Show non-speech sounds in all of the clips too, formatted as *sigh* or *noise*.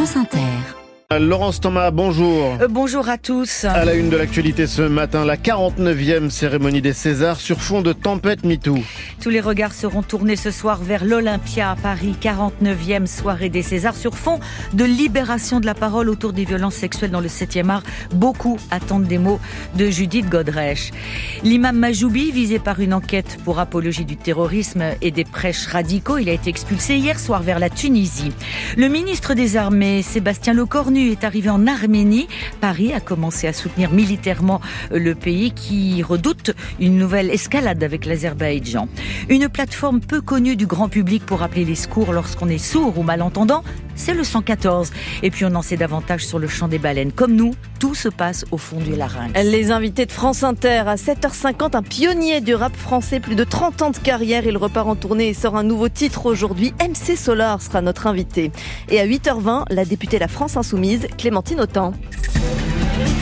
France Inter. Laurence Thomas, bonjour. Euh, bonjour à tous. À la une de l'actualité ce matin, la 49e cérémonie des Césars sur fond de tempête MeToo. Tous les regards seront tournés ce soir vers l'Olympia à Paris, 49e soirée des Césars sur fond de libération de la parole autour des violences sexuelles dans le 7e art. Beaucoup attendent des mots de Judith Godrèche. L'imam Majoubi, visé par une enquête pour apologie du terrorisme et des prêches radicaux, il a été expulsé hier soir vers la Tunisie. Le ministre des Armées, Sébastien Lecornu, est arrivé en Arménie. Paris a commencé à soutenir militairement le pays qui redoute une nouvelle escalade avec l'Azerbaïdjan. Une plateforme peu connue du grand public pour appeler les secours lorsqu'on est sourd ou malentendant, c'est le 114. Et puis on en sait davantage sur le champ des baleines. Comme nous, tout se passe au fond du larynx. Les invités de France Inter à 7h50, un pionnier du rap français, plus de 30 ans de carrière. Il repart en tournée et sort un nouveau titre aujourd'hui. MC Solar sera notre invité. Et à 8h20, la députée La France Insoumise, Clémentine Autant.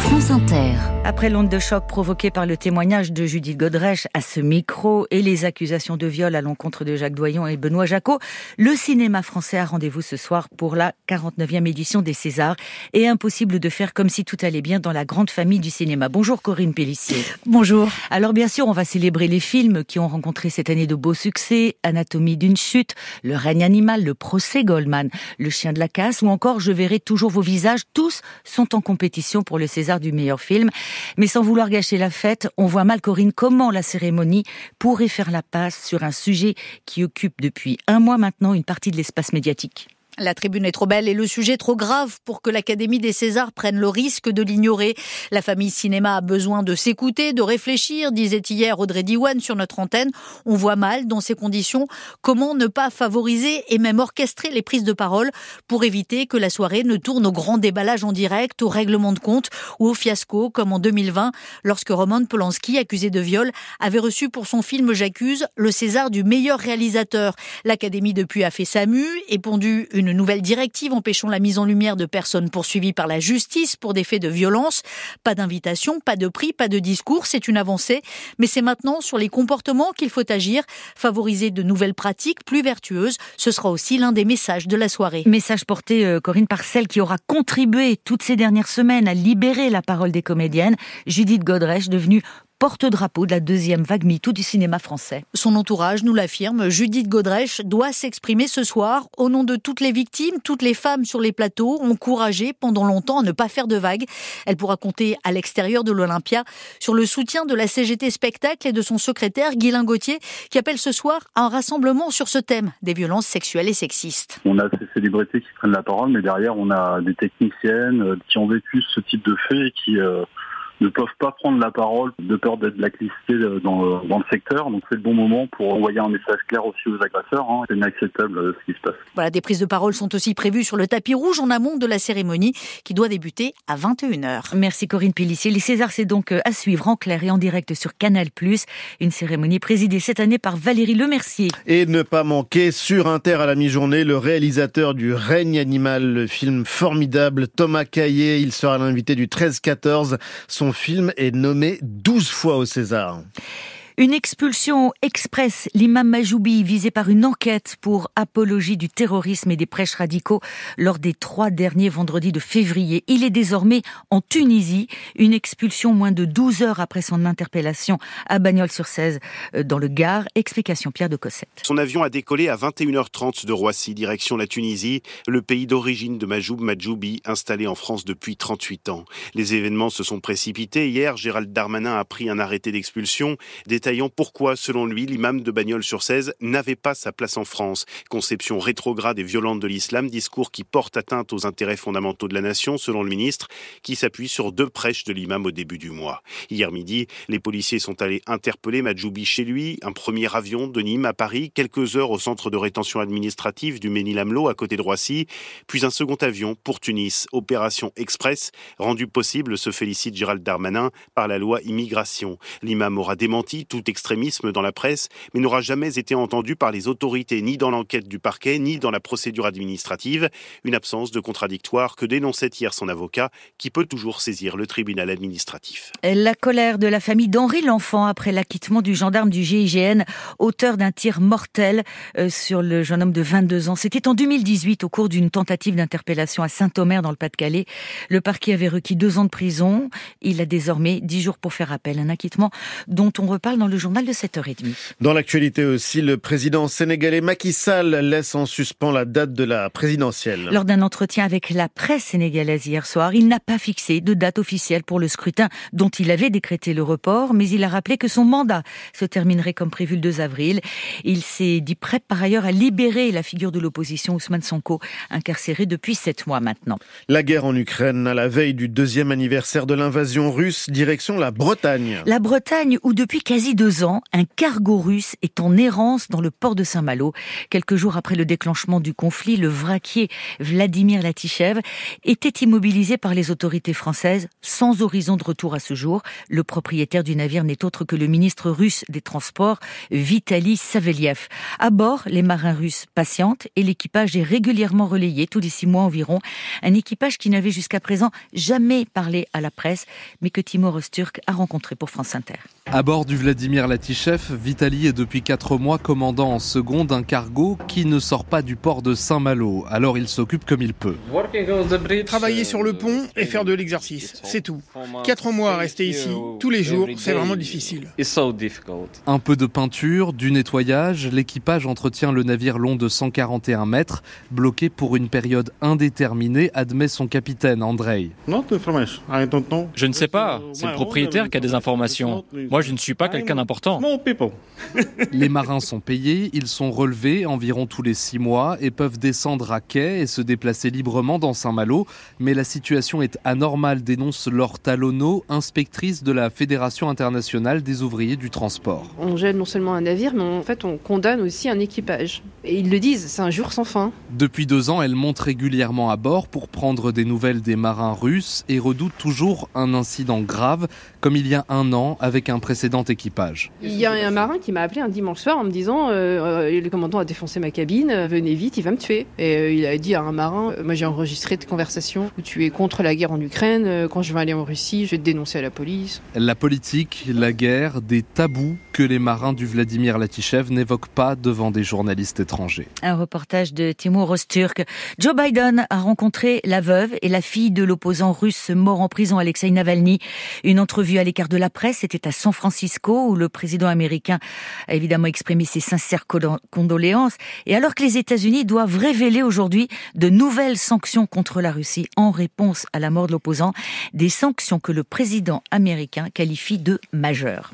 France Inter. Après l'onde de choc provoquée par le témoignage de Judith Godrèche à ce micro et les accusations de viol à l'encontre de Jacques Doyon et Benoît Jacot, le cinéma français a rendez-vous ce soir pour la 49e édition des Césars et impossible de faire comme si tout allait bien dans la grande famille du cinéma. Bonjour Corinne Pellissier. Bonjour. Alors bien sûr, on va célébrer les films qui ont rencontré cette année de beaux succès, Anatomie d'une chute, Le règne animal, Le procès Goldman, Le chien de la casse ou encore Je verrai toujours vos visages, tous sont en compétition pour le César du meilleur film. Mais sans vouloir gâcher la fête, on voit mal, Corinne, comment la cérémonie pourrait faire la passe sur un sujet qui occupe depuis un mois maintenant une partie de l'espace médiatique. La tribune est trop belle et le sujet trop grave pour que l'Académie des Césars prenne le risque de l'ignorer. La famille cinéma a besoin de s'écouter, de réfléchir, disait hier Audrey Diwan sur notre antenne. On voit mal, dans ces conditions, comment ne pas favoriser et même orchestrer les prises de parole pour éviter que la soirée ne tourne au grand déballage en direct, au règlement de compte ou au fiasco, comme en 2020, lorsque Roman Polanski, accusé de viol, avait reçu pour son film J'accuse le César du meilleur réalisateur. L'Académie depuis a fait sa mue et pondu une une nouvelle directive empêchant la mise en lumière de personnes poursuivies par la justice pour des faits de violence. Pas d'invitation, pas de prix, pas de discours, c'est une avancée. Mais c'est maintenant sur les comportements qu'il faut agir, favoriser de nouvelles pratiques plus vertueuses. Ce sera aussi l'un des messages de la soirée. Message porté, euh, Corinne, par celle qui aura contribué toutes ces dernières semaines à libérer la parole des comédiennes, Judith Godrèche, devenue porte-drapeau de la deuxième vague MeToo du cinéma français. Son entourage nous l'affirme, Judith Godrèche doit s'exprimer ce soir au nom de toutes les victimes, toutes les femmes sur les plateaux, encouragées pendant longtemps à ne pas faire de vagues. Elle pourra compter à l'extérieur de l'Olympia sur le soutien de la CGT Spectacle et de son secrétaire Guylain Gauthier qui appelle ce soir à un rassemblement sur ce thème des violences sexuelles et sexistes. On a ces célébrités qui prennent la parole, mais derrière on a des techniciennes euh, qui ont vécu ce type de fait et qui euh, ne peuvent pas prendre la parole de peur d'être blacklistées euh, dans, dans le secteur. Donc c'est le bon moment pour envoyer un message clair aussi aux agresseurs. Hein. C'est inacceptable euh, ce qui se passe. Voilà, des prises de parole sont aussi prévues sur le tapis rouge en amont de la cérémonie qui doit débuter à 21h. Merci Corinne Pellissier. Les Césars, c'est donc euh, à suivre en clair et en direct sur Canal+. Une cérémonie présidée cette année par Valérie Lemercier. Et ne pas manquer sur Inter à la mi-journée le réalisateur du Règne animal, le film formidable Thomas Caillé. Il sera l'invité du 13-14. Son son film est nommé 12 fois au César. Une expulsion express, l'imam Majoubi, visé par une enquête pour apologie du terrorisme et des prêches radicaux lors des trois derniers vendredis de février. Il est désormais en Tunisie. Une expulsion moins de 12 heures après son interpellation à Bagnols-sur-Cèze, euh, dans le Gard. Explication Pierre de Cossette. Son avion a décollé à 21h30 de Roissy, direction la Tunisie, le pays d'origine de Majoub Majoubi, installé en France depuis 38 ans. Les événements se sont précipités. Hier, Gérald Darmanin a pris un arrêté d'expulsion pourquoi, selon lui, l'imam de Bagnols-sur-Cèze n'avait pas sa place en France? Conception rétrograde et violente de l'islam, discours qui porte atteinte aux intérêts fondamentaux de la nation, selon le ministre, qui s'appuie sur deux prêches de l'imam au début du mois. Hier midi, les policiers sont allés interpeller Majoubi chez lui, un premier avion de Nîmes à Paris, quelques heures au centre de rétention administrative du Ménil-Amelot à côté de Roissy, puis un second avion pour Tunis, opération express, rendue possible, se félicite Gérald Darmanin, par la loi immigration. L'imam aura démenti tout tout extrémisme dans la presse, mais n'aura jamais été entendu par les autorités, ni dans l'enquête du parquet, ni dans la procédure administrative. Une absence de contradictoire que dénonçait hier son avocat, qui peut toujours saisir le tribunal administratif. La colère de la famille d'Henri L'Enfant après l'acquittement du gendarme du GIGN, auteur d'un tir mortel euh, sur le jeune homme de 22 ans. C'était en 2018 au cours d'une tentative d'interpellation à Saint-Omer dans le Pas-de-Calais. Le parquet avait requis deux ans de prison. Il a désormais dix jours pour faire appel. Un acquittement dont on reparle dans le journal de 7h30. Dans l'actualité aussi, le président sénégalais Macky Sall laisse en suspens la date de la présidentielle. Lors d'un entretien avec la presse sénégalaise hier soir, il n'a pas fixé de date officielle pour le scrutin dont il avait décrété le report, mais il a rappelé que son mandat se terminerait comme prévu le 2 avril. Il s'est dit prêt par ailleurs à libérer la figure de l'opposition Ousmane Sonko, incarcéré depuis sept mois maintenant. La guerre en Ukraine, à la veille du deuxième anniversaire de l'invasion russe, direction la Bretagne. La Bretagne, où depuis quasi deux ans, un cargo russe est en errance dans le port de Saint-Malo. Quelques jours après le déclenchement du conflit, le vraquier Vladimir Latichev était immobilisé par les autorités françaises sans horizon de retour à ce jour. Le propriétaire du navire n'est autre que le ministre russe des Transports, Vitaly Saveliev. À bord, les marins russes patientent et l'équipage est régulièrement relayé tous les six mois environ. Un équipage qui n'avait jusqu'à présent jamais parlé à la presse, mais que Timur Osturk a rencontré pour France Inter. À bord du Vladimir Latichev, Vitaly est depuis quatre mois commandant en second d'un cargo qui ne sort pas du port de Saint-Malo. Alors il s'occupe comme il peut. Travailler sur le pont et faire de l'exercice, c'est tout. Quatre mois à rester ici, tous les jours, c'est vraiment difficile. Un peu de peinture, du nettoyage, l'équipage entretient le navire long de 141 mètres, bloqué pour une période indéterminée, admet son capitaine Andrei. Je ne sais pas, c'est le propriétaire qui a des informations. Moi, je ne suis pas quelqu'un d'important. Les marins sont payés, ils sont relevés environ tous les six mois et peuvent descendre à quai et se déplacer librement dans Saint-Malo. Mais la situation est anormale, dénonce Laure Talonneau, inspectrice de la Fédération internationale des ouvriers du transport. On gêne non seulement un navire, mais en fait on condamne aussi un équipage. Et ils le disent, c'est un jour sans fin. Depuis deux ans, elle monte régulièrement à bord pour prendre des nouvelles des marins russes et redoute toujours un incident grave, comme il y a un an avec un précédent équipage. Il y a un marin qui m'a appelé un dimanche soir en me disant euh, euh, le commandant a défoncé ma cabine, euh, venez vite, il va me tuer. Et euh, il a dit à un marin moi j'ai enregistré tes conversations où tu es contre la guerre en Ukraine, quand je vais aller en Russie, je vais te dénoncer à la police. La politique, la guerre, des tabous que les marins du Vladimir Latichev n'évoquent pas devant des journalistes étrangers. Un reportage de Timur Rosturk. Joe Biden a rencontré la veuve et la fille de l'opposant russe mort en prison Alexei Navalny. Une entrevue à l'écart de la presse était à San Francisco où le président américain a évidemment exprimé ses sincères condoléances. Et alors que les États-Unis doivent révéler aujourd'hui de nouvelles sanctions contre la Russie en réponse à la mort de l'opposant, des sanctions que le président américain qualifie de majeures.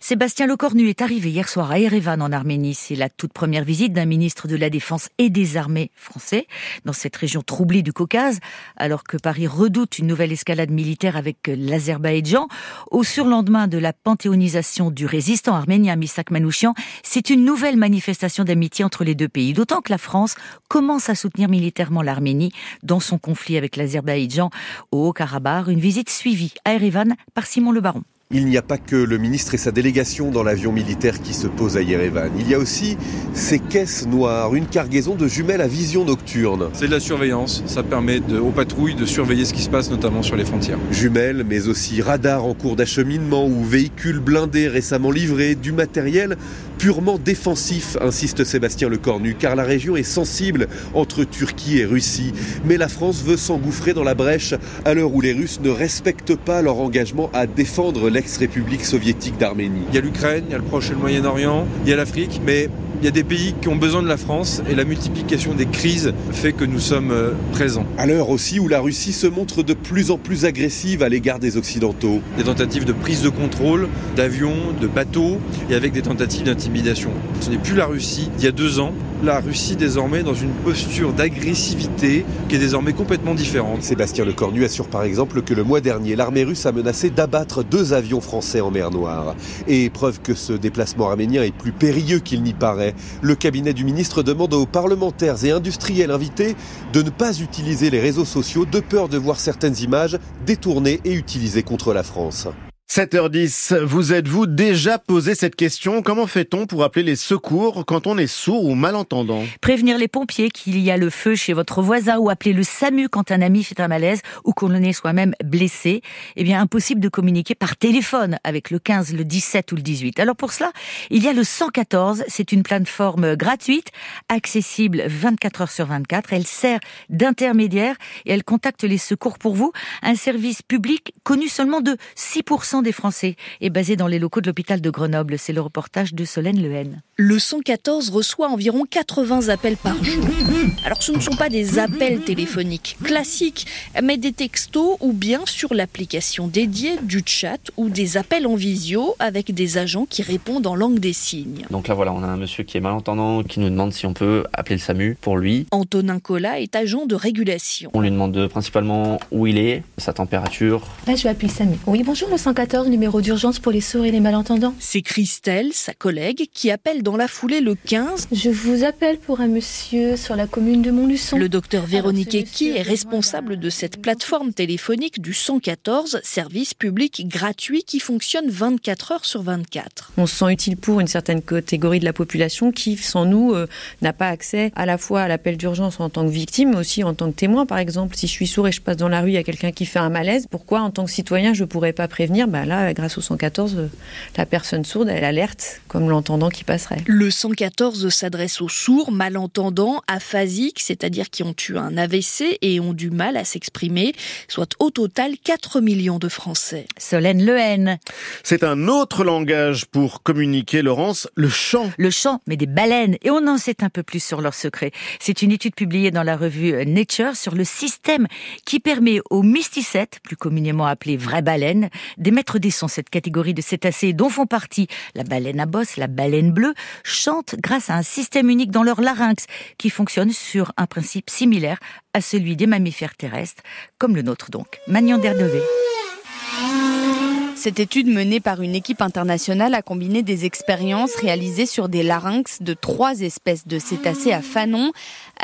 Sébastien Lecornu est arrivé hier soir à Erevan en Arménie. C'est la toute première visite d'un ministre de la Défense et des armées français dans cette région troublée du Caucase, alors que Paris redoute une nouvelle escalade militaire avec l'Azerbaïdjan. Au surlendemain de la panthéonisation du résistant arménien Misak Manouchian, c'est une nouvelle manifestation d'amitié entre les deux pays, d'autant que la France commence à soutenir militairement l'Arménie dans son conflit avec l'Azerbaïdjan au Haut-Karabakh. Une visite suivie à Erevan par Simon Le Baron. Il n'y a pas que le ministre et sa délégation dans l'avion militaire qui se pose à Yerevan. Il y a aussi ces caisses noires, une cargaison de jumelles à vision nocturne. C'est de la surveillance. Ça permet de, aux patrouilles de surveiller ce qui se passe, notamment sur les frontières. Jumelles, mais aussi radars en cours d'acheminement ou véhicules blindés récemment livrés, du matériel purement défensif, insiste Sébastien Lecornu, car la région est sensible entre Turquie et Russie. Mais la France veut s'engouffrer dans la brèche à l'heure où les Russes ne respectent pas leur engagement à défendre l'ex-république soviétique d'Arménie. Il y a l'Ukraine, il y a le Proche et le Moyen-Orient, il y a l'Afrique, mais il y a des pays qui ont besoin de la France et la multiplication des crises fait que nous sommes euh, présents. À l'heure aussi où la Russie se montre de plus en plus agressive à l'égard des Occidentaux. Des tentatives de prise de contrôle d'avions, de bateaux et avec des tentatives d'intimidation. Ce n'est plus la Russie il y a deux ans. La Russie désormais dans une posture d'agressivité qui est désormais complètement différente. Sébastien Lecornu assure par exemple que le mois dernier, l'armée russe a menacé d'abattre deux avions français en mer Noire. Et preuve que ce déplacement arménien est plus périlleux qu'il n'y paraît, le cabinet du ministre demande aux parlementaires et industriels invités de ne pas utiliser les réseaux sociaux de peur de voir certaines images détournées et utilisées contre la France. 7h10, vous êtes-vous déjà posé cette question? Comment fait-on pour appeler les secours quand on est sourd ou malentendant? Prévenir les pompiers qu'il y a le feu chez votre voisin ou appeler le SAMU quand un ami fait un malaise ou qu'on est soi-même blessé? Eh bien, impossible de communiquer par téléphone avec le 15, le 17 ou le 18. Alors pour cela, il y a le 114. C'est une plateforme gratuite, accessible 24 heures sur 24. Elle sert d'intermédiaire et elle contacte les secours pour vous. Un service public connu seulement de 6% des Français est basé dans les locaux de l'hôpital de Grenoble. C'est le reportage de Solène Lehen. Le 114 reçoit environ 80 appels par jour. Alors ce ne sont pas des appels téléphoniques classiques, mais des textos ou bien sur l'application dédiée du chat ou des appels en visio avec des agents qui répondent en langue des signes. Donc là voilà, on a un monsieur qui est malentendant qui nous demande si on peut appeler le SAMU pour lui. Antonin Collat est agent de régulation. On lui demande principalement où il est, sa température. Là je vais appeler le SAMU. Oui bonjour le 114, numéro d'urgence pour les sourds et les malentendants. C'est Christelle, sa collègue, qui appelle dans la foulée le 15. Je vous appelle pour un monsieur sur la commune de Montluçon. Le docteur Véronique Equi est responsable de cette plateforme téléphonique du 114, service public gratuit qui fonctionne 24 heures sur 24. On se sent utile pour une certaine catégorie de la population qui, sans nous, euh, n'a pas accès à la fois à l'appel d'urgence en tant que victime, mais aussi en tant que témoin. Par exemple, si je suis sourd et je passe dans la rue, il y a quelqu'un qui fait un malaise, pourquoi en tant que citoyen je pourrais pas prévenir? Bah Là, grâce au 114, euh, la personne sourde, elle alerte comme l'entendant qui passerait. Le 114 s'adresse aux sourds, malentendants, aphasiques, c'est-à-dire qui ont eu un AVC et ont du mal à s'exprimer, soit au total 4 millions de Français. Solène Lehen. C'est un autre langage pour communiquer, Laurence, le chant. Le chant, mais des baleines. Et on en sait un peu plus sur leurs secrets. C'est une étude publiée dans la revue Nature sur le système qui permet aux mysticètes, plus communément appelées vraies baleines, d'émettre des sons. Cette catégorie de cétacés dont font partie la baleine à bosse, la baleine bleue, chantent grâce à un système unique dans leur larynx qui fonctionne sur un principe similaire à celui des mammifères terrestres, comme le nôtre donc. Magnon d'Erdevé. Cette étude menée par une équipe internationale a combiné des expériences réalisées sur des larynx de trois espèces de cétacés à fanon.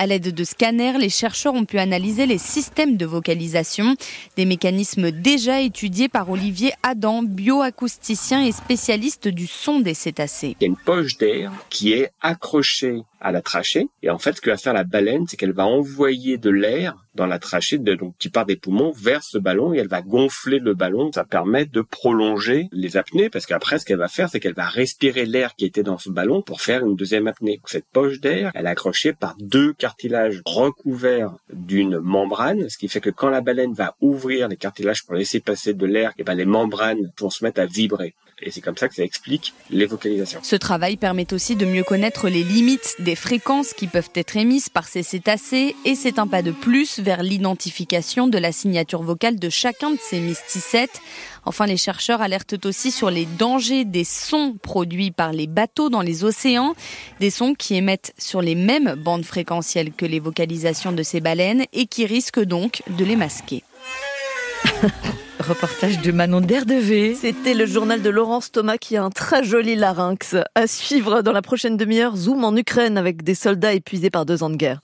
À l'aide de scanners, les chercheurs ont pu analyser les systèmes de vocalisation, des mécanismes déjà étudiés par Olivier Adam, bioacousticien et spécialiste du son des cétacés. Il y a une poche d'air qui est accrochée à la trachée. Et en fait, ce que va faire la baleine, c'est qu'elle va envoyer de l'air dans la trachée, de, donc qui part des poumons, vers ce ballon et elle va gonfler le ballon. Ça permet de prolonger les apnées parce qu'après, ce qu'elle va faire, c'est qu'elle va respirer l'air qui était dans ce ballon pour faire une deuxième apnée. Cette poche d'air, elle est accrochée par deux recouverts d'une membrane, ce qui fait que quand la baleine va ouvrir les cartilages pour laisser passer de l'air, et ben les membranes vont se mettre à vibrer. Et c'est comme ça que ça explique les vocalisations. Ce travail permet aussi de mieux connaître les limites des fréquences qui peuvent être émises par ces cétacés et c'est un pas de plus vers l'identification de la signature vocale de chacun de ces mysticètes. Enfin, les chercheurs alertent aussi sur les dangers des sons produits par les bateaux dans les océans, des sons qui émettent sur les mêmes bandes fréquentielles que les vocalisations de ces baleines et qui risquent donc de les masquer. *laughs* Reportage de Manon d'Erdevée. C'était le journal de Laurence Thomas qui a un très joli larynx. À suivre dans la prochaine demi-heure, zoom en Ukraine avec des soldats épuisés par deux ans de guerre.